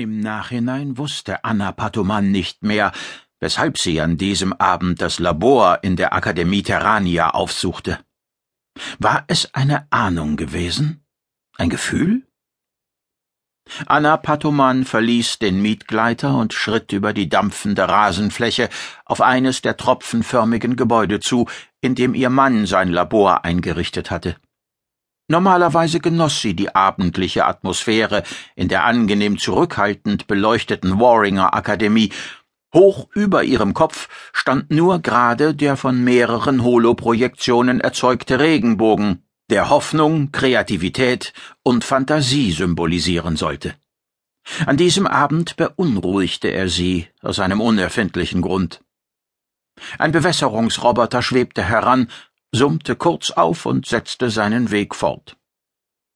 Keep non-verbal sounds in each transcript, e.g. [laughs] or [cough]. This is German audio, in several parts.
Im Nachhinein wusste Anna Patoman nicht mehr, weshalb sie an diesem Abend das Labor in der Akademie Terrania aufsuchte. War es eine Ahnung gewesen? Ein Gefühl? Anna Patoman verließ den Mietgleiter und schritt über die dampfende Rasenfläche auf eines der tropfenförmigen Gebäude zu, in dem ihr Mann sein Labor eingerichtet hatte. Normalerweise genoss sie die abendliche Atmosphäre in der angenehm zurückhaltend beleuchteten Warringer Akademie. Hoch über ihrem Kopf stand nur gerade der von mehreren Holoprojektionen erzeugte Regenbogen, der Hoffnung, Kreativität und Fantasie symbolisieren sollte. An diesem Abend beunruhigte er sie aus einem unerfindlichen Grund. Ein Bewässerungsroboter schwebte heran summte kurz auf und setzte seinen Weg fort.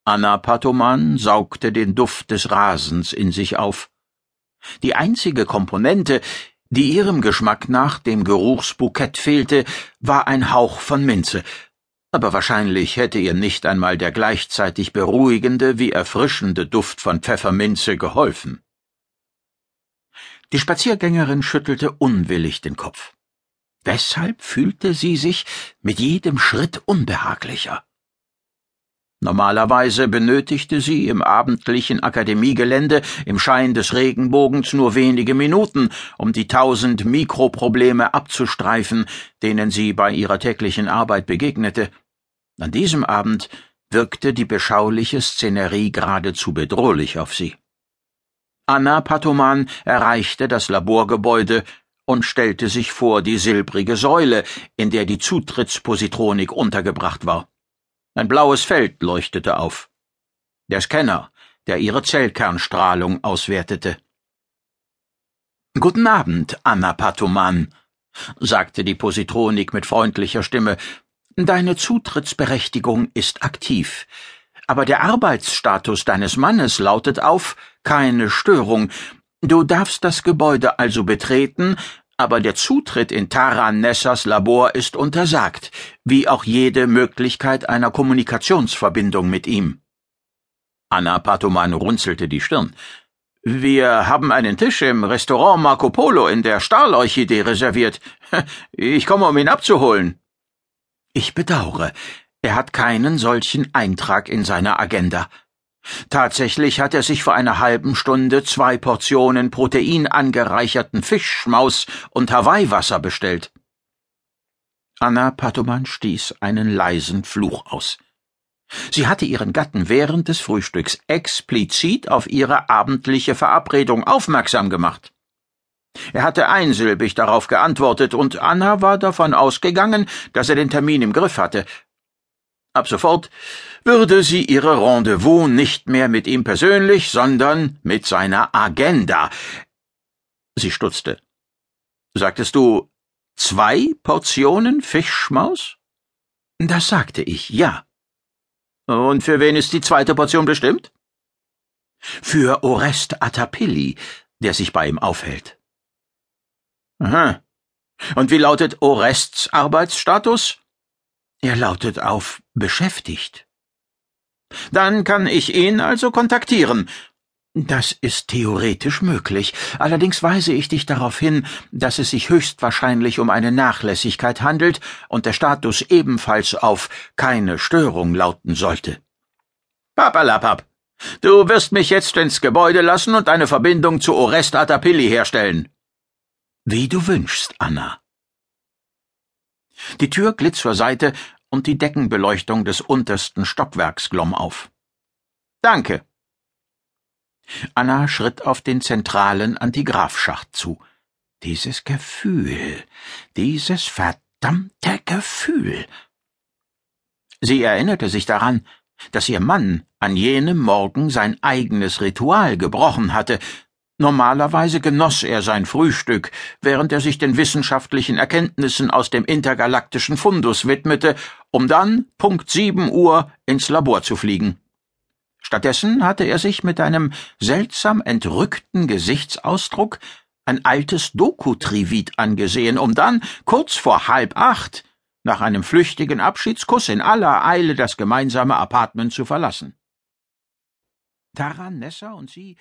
Anna Patoman saugte den Duft des Rasens in sich auf. Die einzige Komponente, die ihrem Geschmack nach dem Geruchsbukett fehlte, war ein Hauch von Minze, aber wahrscheinlich hätte ihr nicht einmal der gleichzeitig beruhigende wie erfrischende Duft von Pfefferminze geholfen. Die Spaziergängerin schüttelte unwillig den Kopf. Weshalb fühlte sie sich mit jedem Schritt unbehaglicher. Normalerweise benötigte sie im abendlichen Akademiegelände im Schein des Regenbogens nur wenige Minuten, um die tausend Mikroprobleme abzustreifen, denen sie bei ihrer täglichen Arbeit begegnete. An diesem Abend wirkte die beschauliche Szenerie geradezu bedrohlich auf sie. Anna Patoman erreichte das Laborgebäude und stellte sich vor die silbrige Säule, in der die Zutrittspositronik untergebracht war. Ein blaues Feld leuchtete auf. Der Scanner, der ihre Zellkernstrahlung auswertete. Guten Abend, Anna Patoman, sagte die Positronik mit freundlicher Stimme. Deine Zutrittsberechtigung ist aktiv. Aber der Arbeitsstatus deines Mannes lautet auf keine Störung, Du darfst das Gebäude also betreten, aber der Zutritt in Taran Nessas Labor ist untersagt, wie auch jede Möglichkeit einer Kommunikationsverbindung mit ihm. Anna Patoman runzelte die Stirn. Wir haben einen Tisch im Restaurant Marco Polo in der Stahlorchidee reserviert. [laughs] Ich komme, um ihn abzuholen. Ich bedauere, er hat keinen solchen Eintrag in seiner Agenda. Tatsächlich hat er sich vor einer halben Stunde zwei Portionen proteinangereicherten Fischschmaus und Hawaii-Wasser bestellt. Anna Patoman stieß einen leisen Fluch aus. Sie hatte ihren Gatten während des Frühstücks explizit auf ihre abendliche Verabredung aufmerksam gemacht. Er hatte einsilbig darauf geantwortet, und Anna war davon ausgegangen, dass er den Termin im Griff hatte, Ab sofort würde sie ihre Rendezvous nicht mehr mit ihm persönlich, sondern mit seiner Agenda. Sie stutzte. Sagtest du zwei Portionen Fischschmaus? Das sagte ich, ja. Und für wen ist die zweite Portion bestimmt? Für Orest Atapilli, der sich bei ihm aufhält. Aha. Und wie lautet Orests Arbeitsstatus? Er lautet auf beschäftigt. Dann kann ich ihn also kontaktieren. Das ist theoretisch möglich. Allerdings weise ich dich darauf hin, dass es sich höchstwahrscheinlich um eine Nachlässigkeit handelt und der Status ebenfalls auf keine Störung lauten sollte. Papalapap. Du wirst mich jetzt ins Gebäude lassen und eine Verbindung zu Orest Atapilli herstellen. Wie du wünschst, Anna. Die Tür glitt zur Seite und die Deckenbeleuchtung des untersten Stockwerks glomm auf. Danke. Anna schritt auf den zentralen Antigrafschacht zu. Dieses Gefühl, dieses verdammte Gefühl. Sie erinnerte sich daran, dass ihr Mann an jenem Morgen sein eigenes Ritual gebrochen hatte, Normalerweise genoss er sein Frühstück, während er sich den wissenschaftlichen Erkenntnissen aus dem intergalaktischen Fundus widmete, um dann Punkt sieben Uhr ins Labor zu fliegen. Stattdessen hatte er sich mit einem seltsam entrückten Gesichtsausdruck ein altes Dokutrivit angesehen, um dann kurz vor halb acht nach einem flüchtigen Abschiedskuss in aller Eile das gemeinsame Apartment zu verlassen. Taran Nessa und sie